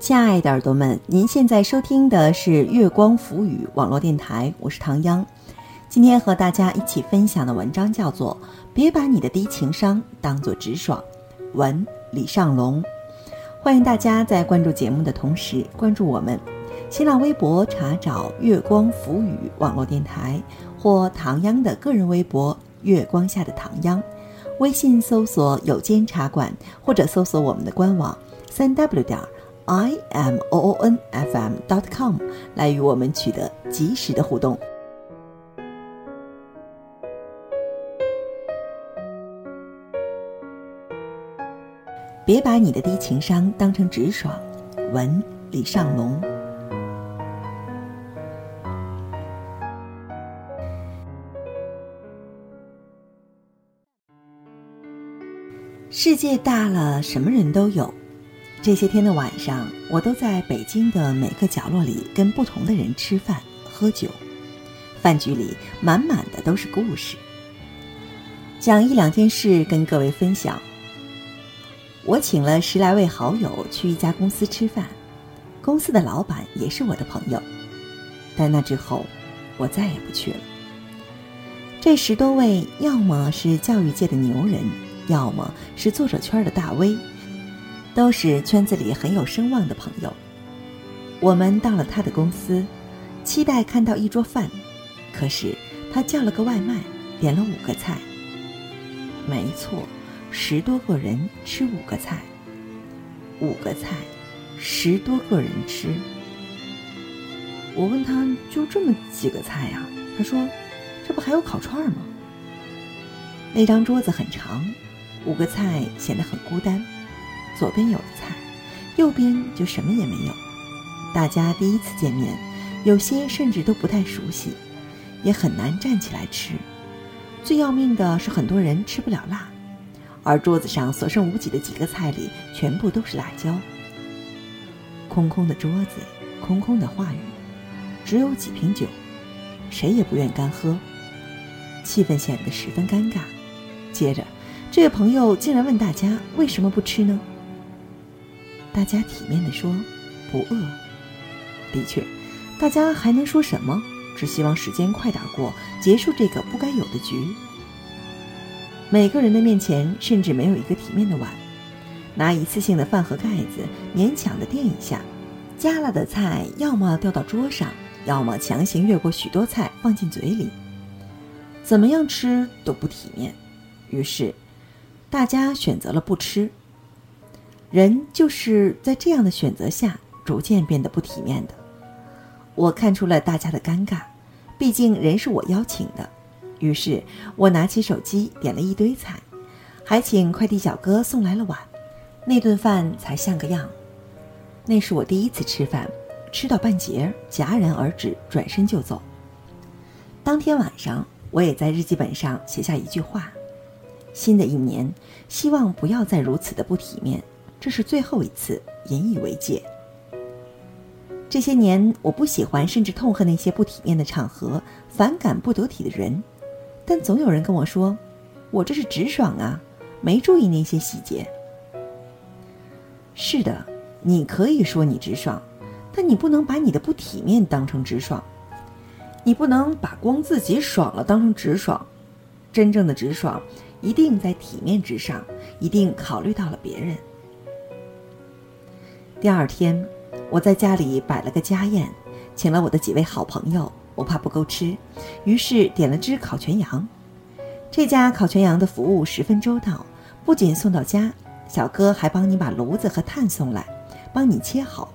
亲爱的耳朵们，您现在收听的是月光浮语网络电台，我是唐央。今天和大家一起分享的文章叫做《别把你的低情商当做直爽》，文李尚龙。欢迎大家在关注节目的同时关注我们，新浪微博查找“月光浮语网络电台”或唐央的个人微博“月光下的唐央”，微信搜索“有间茶馆”或者搜索我们的官网三 w 点。I m o o n f m dot com 来与我们取得及时的互动。别把你的低情商当成直爽。文李尚龙。世界大了，什么人都有。这些天的晚上，我都在北京的每个角落里跟不同的人吃饭喝酒，饭局里满满的都是故事。讲一两件事跟各位分享。我请了十来位好友去一家公司吃饭，公司的老板也是我的朋友，但那之后，我再也不去了。这十多位要么是教育界的牛人，要么是作者圈的大 V。都是圈子里很有声望的朋友。我们到了他的公司，期待看到一桌饭，可是他叫了个外卖，点了五个菜。没错，十多个人吃五个菜，五个菜，十多个人吃。我问他就这么几个菜呀？他说：“这不还有烤串吗？”那张桌子很长，五个菜显得很孤单。左边有了菜，右边就什么也没有。大家第一次见面，有些甚至都不太熟悉，也很难站起来吃。最要命的是，很多人吃不了辣，而桌子上所剩无几的几个菜里，全部都是辣椒。空空的桌子，空空的话语，只有几瓶酒，谁也不愿干喝，气氛显得十分尴尬。接着，这位朋友竟然问大家为什么不吃呢？大家体面地说：“不饿。”的确，大家还能说什么？只希望时间快点过，结束这个不该有的局。每个人的面前甚至没有一个体面的碗，拿一次性的饭盒盖子勉强的垫一下，加了的菜要么掉到桌上，要么强行越过许多菜放进嘴里，怎么样吃都不体面。于是，大家选择了不吃。人就是在这样的选择下，逐渐变得不体面的。我看出了大家的尴尬，毕竟人是我邀请的。于是我拿起手机点了一堆菜，还请快递小哥送来了碗，那顿饭才像个样。那是我第一次吃饭，吃到半截戛然而止，转身就走。当天晚上，我也在日记本上写下一句话：新的一年，希望不要再如此的不体面。这是最后一次，引以为戒。这些年，我不喜欢甚至痛恨那些不体面的场合，反感不得体的人，但总有人跟我说：“我这是直爽啊，没注意那些细节。”是的，你可以说你直爽，但你不能把你的不体面当成直爽，你不能把光自己爽了当成直爽。真正的直爽，一定在体面之上，一定考虑到了别人。第二天，我在家里摆了个家宴，请了我的几位好朋友。我怕不够吃，于是点了只烤全羊。这家烤全羊的服务十分周到，不仅送到家，小哥还帮你把炉子和炭送来，帮你切好。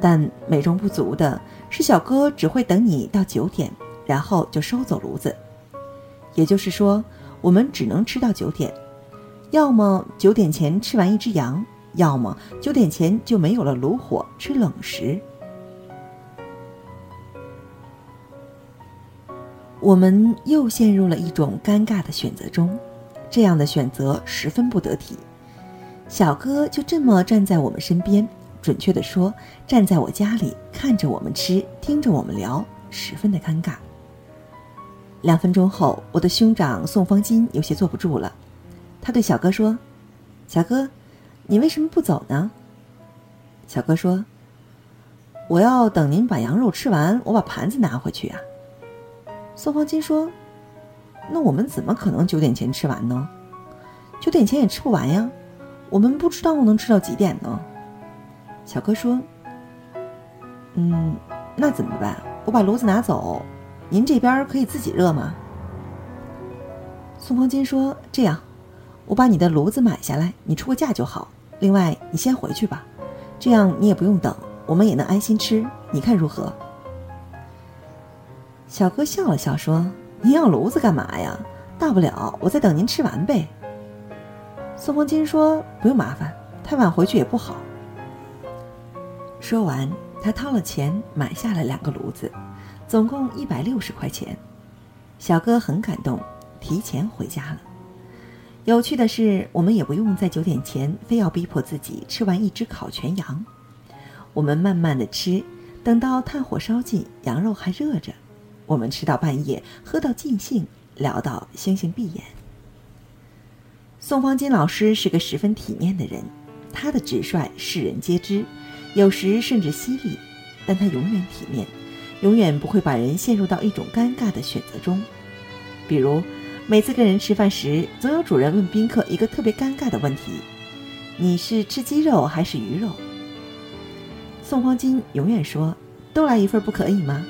但美中不足的是，小哥只会等你到九点，然后就收走炉子。也就是说，我们只能吃到九点，要么九点前吃完一只羊。要么九点前就没有了炉火吃冷食，我们又陷入了一种尴尬的选择中，这样的选择十分不得体。小哥就这么站在我们身边，准确的说，站在我家里看着我们吃，听着我们聊，十分的尴尬。两分钟后，我的兄长宋方金有些坐不住了，他对小哥说：“小哥。”你为什么不走呢？小哥说：“我要等您把羊肉吃完，我把盘子拿回去呀。”宋方金说：“那我们怎么可能九点前吃完呢？九点前也吃不完呀，我们不知道能吃到几点呢。”小哥说：“嗯，那怎么办？我把炉子拿走，您这边可以自己热吗？”宋方金说：“这样，我把你的炉子买下来，你出个价就好。另外，你先回去吧，这样你也不用等，我们也能安心吃。你看如何？”小哥笑了笑说：“您要炉子干嘛呀？大不了我再等您吃完呗。”宋方金说：“不用麻烦，太晚回去也不好。”说完，他掏了钱买下了两个炉子，总共一百六十块钱。小哥很感动，提前回家了。有趣的是，我们也不用在九点前非要逼迫自己吃完一只烤全羊，我们慢慢的吃，等到炭火烧尽，羊肉还热着。我们吃到半夜，喝到尽兴，聊到星星闭眼。宋方金老师是个十分体面的人，他的直率世人皆知，有时甚至犀利，但他永远体面，永远不会把人陷入到一种尴尬的选择中。比如，每次跟人吃饭时，总有主人问宾客一个特别尴尬的问题：“你是吃鸡肉还是鱼肉？”宋方金永远说：“都来一份，不可以吗？”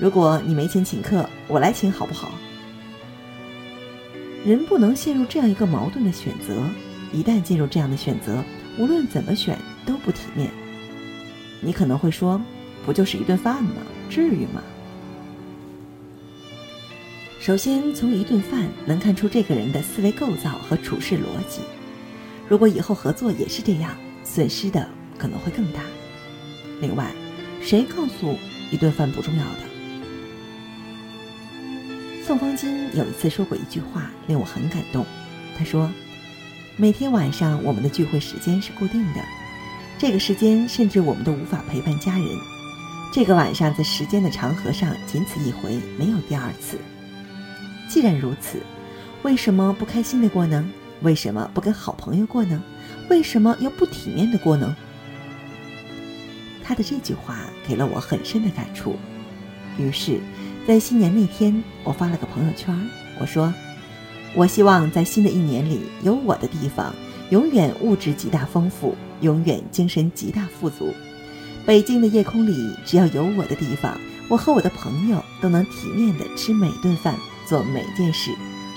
如果你没钱请客，我来请好不好？人不能陷入这样一个矛盾的选择，一旦进入这样的选择，无论怎么选都不体面。你可能会说，不就是一顿饭吗？至于吗？首先，从一顿饭能看出这个人的思维构造和处事逻辑。如果以后合作也是这样，损失的可能会更大。另外，谁告诉一顿饭不重要的？宋方金有一次说过一句话，令我很感动。他说：“每天晚上我们的聚会时间是固定的，这个时间甚至我们都无法陪伴家人。这个晚上在时间的长河上仅此一回，没有第二次。既然如此，为什么不开心的过呢？为什么不跟好朋友过呢？为什么要不体面的过呢？”他的这句话给了我很深的感触，于是。在新年那天，我发了个朋友圈，我说：“我希望在新的一年里，有我的地方，永远物质极大丰富，永远精神极大富足。北京的夜空里，只要有我的地方，我和我的朋友都能体面的吃每顿饭，做每件事，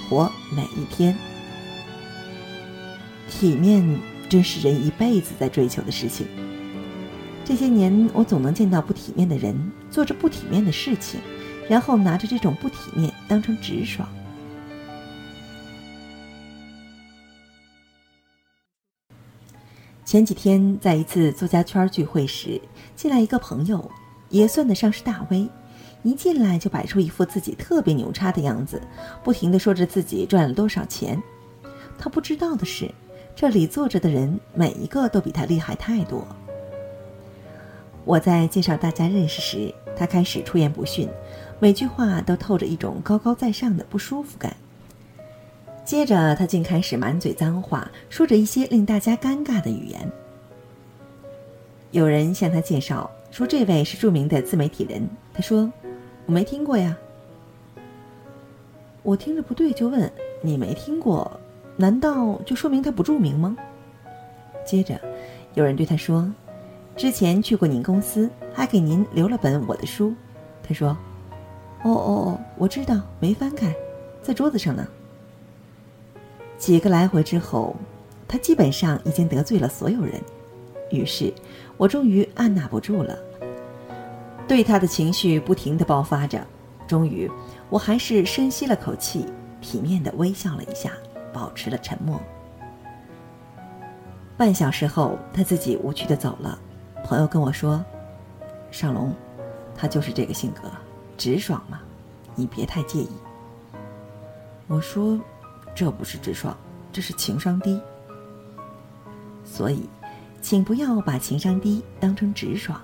活每一天。体面真是人一辈子在追求的事情。这些年，我总能见到不体面的人做着不体面的事情。”然后拿着这种不体面当成直爽。前几天在一次作家圈聚会时，进来一个朋友，也算得上是大 V，一进来就摆出一副自己特别牛叉的样子，不停的说着自己赚了多少钱。他不知道的是，这里坐着的人每一个都比他厉害太多。我在介绍大家认识时，他开始出言不逊。每句话都透着一种高高在上的不舒服感。接着，他竟开始满嘴脏话，说着一些令大家尴尬的语言。有人向他介绍说，这位是著名的自媒体人。他说：“我没听过呀。”我听着不对，就问：“你没听过，难道就说明他不著名吗？”接着，有人对他说：“之前去过您公司，还给您留了本我的书。”他说。哦哦哦，我知道，没翻开，在桌子上呢。几个来回之后，他基本上已经得罪了所有人，于是我终于按捺不住了，对他的情绪不停的爆发着。终于，我还是深吸了口气，体面的微笑了一下，保持了沉默。半小时后，他自己无趣的走了。朋友跟我说：“尚龙，他就是这个性格。”直爽嘛，你别太介意。我说，这不是直爽，这是情商低。所以，请不要把情商低当成直爽。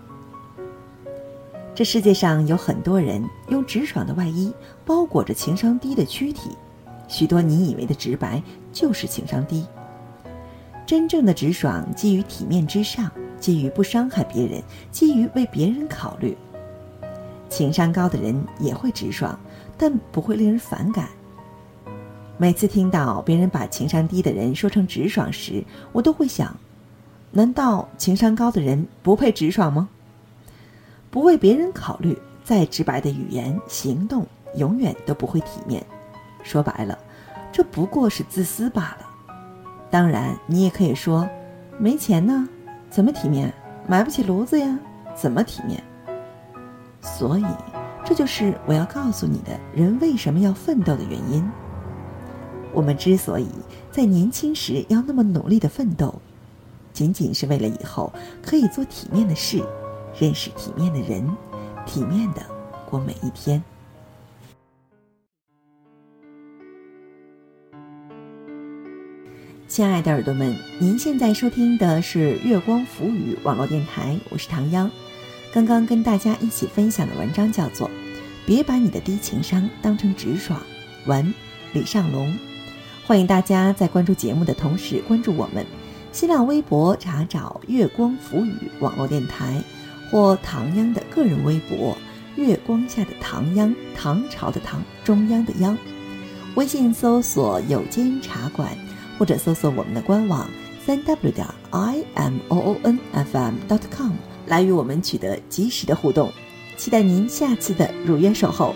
这世界上有很多人用直爽的外衣包裹着情商低的躯体，许多你以为的直白就是情商低。真正的直爽基于体面之上，基于不伤害别人，基于为别人考虑。情商高的人也会直爽，但不会令人反感。每次听到别人把情商低的人说成直爽时，我都会想：难道情商高的人不配直爽吗？不为别人考虑，再直白的语言、行动，永远都不会体面。说白了，这不过是自私罢了。当然，你也可以说：没钱呢，怎么体面？买不起炉子呀，怎么体面？所以，这就是我要告诉你的人为什么要奋斗的原因。我们之所以在年轻时要那么努力的奋斗，仅仅是为了以后可以做体面的事，认识体面的人，体面的过每一天。亲爱的耳朵们，您现在收听的是月光浮语网络电台，我是唐央。刚刚跟大家一起分享的文章叫做《别把你的低情商当成直爽》，文李尚龙。欢迎大家在关注节目的同时关注我们，新浪微博查找“月光浮语”网络电台，或唐央的个人微博“月光下的唐央”，唐朝的唐，中央的央。微信搜索“有间茶馆”，或者搜索我们的官网“三 w 点 i m o o n f m dot com” 来与我们取得及时的互动。期待您下次的如约守候。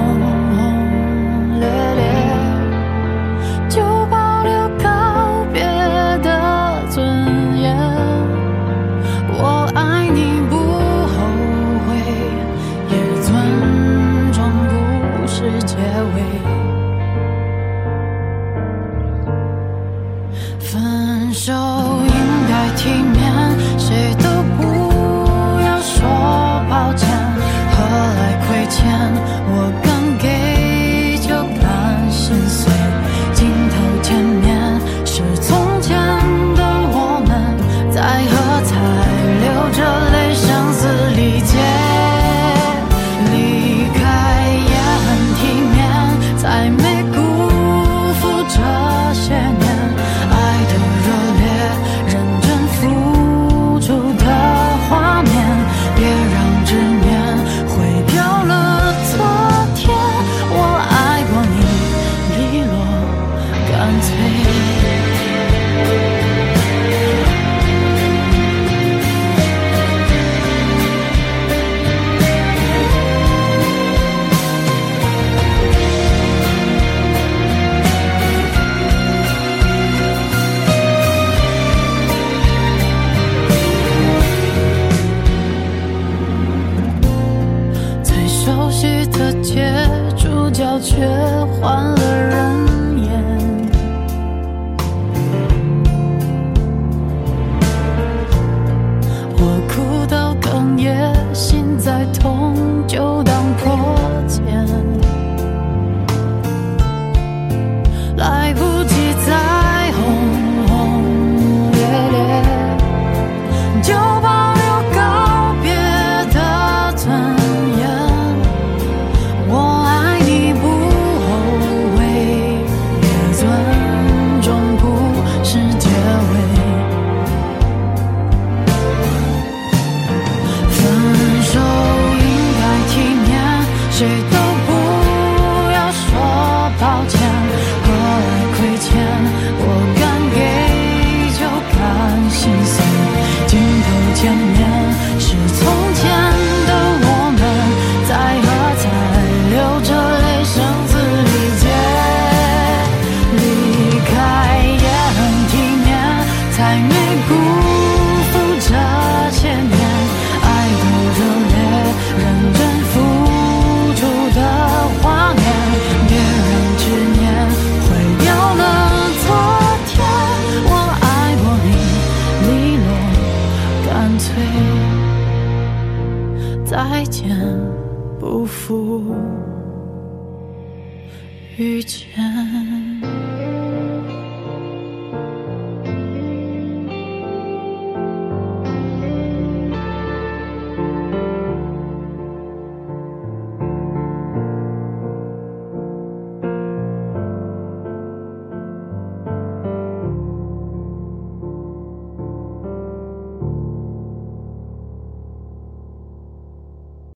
却换了再见。不负遇见。